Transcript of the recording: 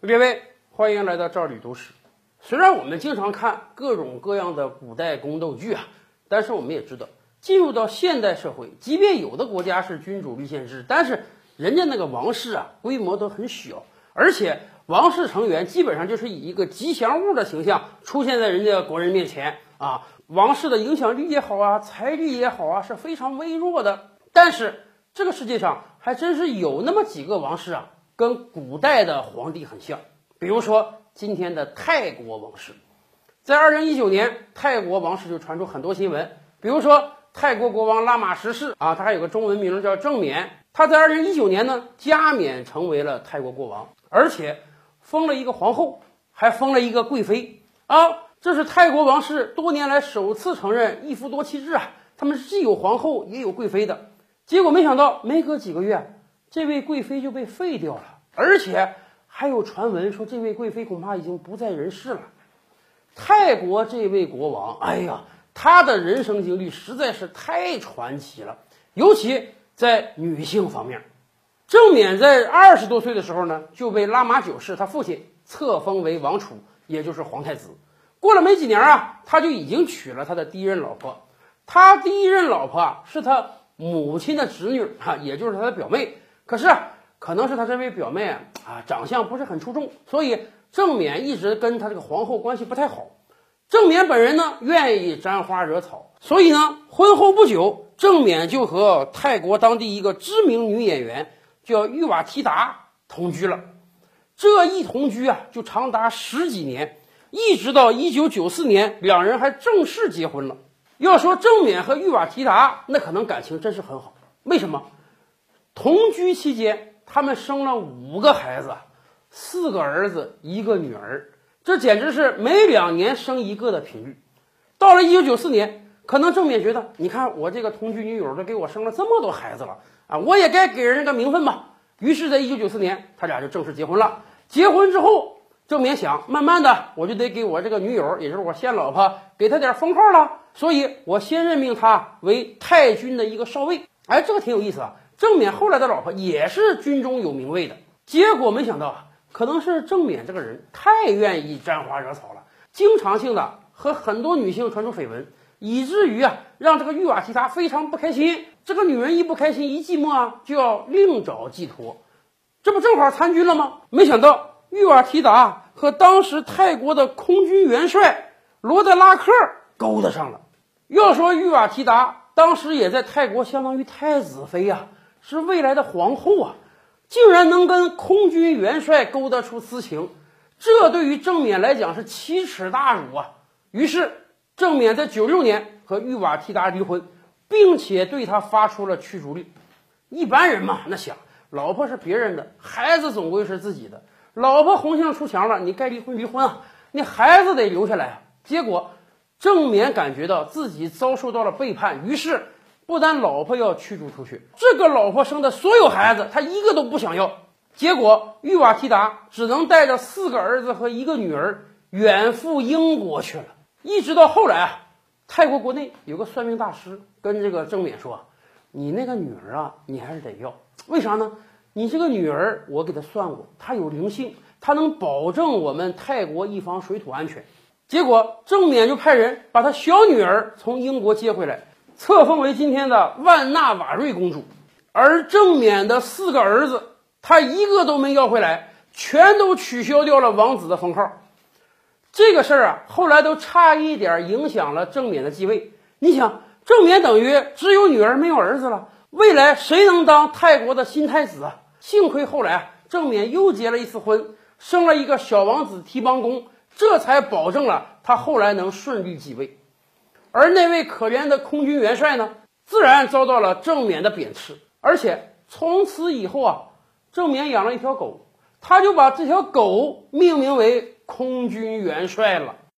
各位，欢迎来到赵李读史。虽然我们经常看各种各样的古代宫斗剧啊，但是我们也知道，进入到现代社会，即便有的国家是君主立宪制，但是人家那个王室啊，规模都很小，而且王室成员基本上就是以一个吉祥物的形象出现在人家国人面前啊。王室的影响力也好啊，财力也好啊，是非常微弱的。但是这个世界上还真是有那么几个王室啊，跟古代的皇帝很像。比如说今天的泰国王室，在二零一九年，泰国王室就传出很多新闻。比如说泰国国王拉玛十世啊，他还有个中文名叫郑冕，他在二零一九年呢加冕成为了泰国国王，而且封了一个皇后，还封了一个贵妃啊。这是泰国王室多年来首次承认一夫多妻制啊，他们既有皇后也有贵妃的。结果没想到，没隔几个月，这位贵妃就被废掉了，而且还有传闻说这位贵妃恐怕已经不在人世了。泰国这位国王，哎呀，他的人生经历实在是太传奇了，尤其在女性方面。正冕在二十多岁的时候呢，就被拉玛九世他父亲册封为王储，也就是皇太子。过了没几年啊，他就已经娶了他的第一任老婆。他第一任老婆啊，是他母亲的侄女哈，也就是他的表妹。可是可能是他这位表妹啊，长相不是很出众，所以郑冕一直跟他这个皇后关系不太好。郑冕本人呢，愿意沾花惹草，所以呢，婚后不久，郑冕就和泰国当地一个知名女演员叫玉瓦提达同居了。这一同居啊，就长达十几年。一直到一九九四年，两人还正式结婚了。要说郑冕和玉瓦提达，那可能感情真是很好。为什么？同居期间，他们生了五个孩子，四个儿子，一个女儿，这简直是每两年生一个的频率。到了一九九四年，可能郑冕觉得，你看我这个同居女友都给我生了这么多孩子了啊，我也该给人个名分吧。于是，在一九九四年，他俩就正式结婚了。结婚之后。郑冕想，慢慢的，我就得给我这个女友，也就是我现老婆，给她点封号了。所以我先任命她为太军的一个少尉。哎，这个挺有意思啊。郑冕后来的老婆也是军中有名位的。结果没想到啊，可能是郑冕这个人太愿意沾花惹草了，经常性的和很多女性传出绯闻，以至于啊，让这个玉瓦提达非常不开心。这个女人一不开心，一寂寞啊，就要另找寄托。这不正好参军了吗？没想到。玉瓦提达和当时泰国的空军元帅罗德拉克勾搭上了。要说玉瓦提达当时也在泰国相当于太子妃呀，是未来的皇后啊，竟然能跟空军元帅勾搭出私情，这对于正冕来讲是奇耻大辱啊。于是正冕在九六年和玉瓦提达离婚，并且对他发出了驱逐令。一般人嘛，那想老婆是别人的，孩子总归是自己的。老婆红杏出墙了，你该离婚离婚啊！你孩子得留下来啊！结果正冕感觉到自己遭受到了背叛，于是不但老婆要驱逐出去，这个老婆生的所有孩子他一个都不想要。结果玉瓦提达只能带着四个儿子和一个女儿远赴英国去了。一直到后来啊，泰国国内有个算命大师跟这个郑冕说：“你那个女儿啊，你还是得要，为啥呢？”你这个女儿，我给她算过，她有灵性，她能保证我们泰国一方水土安全。结果正冕就派人把他小女儿从英国接回来，册封为今天的万纳瓦瑞公主。而正冕的四个儿子，他一个都没要回来，全都取消掉了王子的封号。这个事儿啊，后来都差一点影响了正冕的继位。你想，正冕等于只有女儿没有儿子了，未来谁能当泰国的新太子啊？幸亏后来啊，正冕又结了一次婚，生了一个小王子提邦公，这才保证了他后来能顺利继位。而那位可怜的空军元帅呢，自然遭到了郑冕的贬斥，而且从此以后啊，郑冕养了一条狗，他就把这条狗命名为空军元帅了。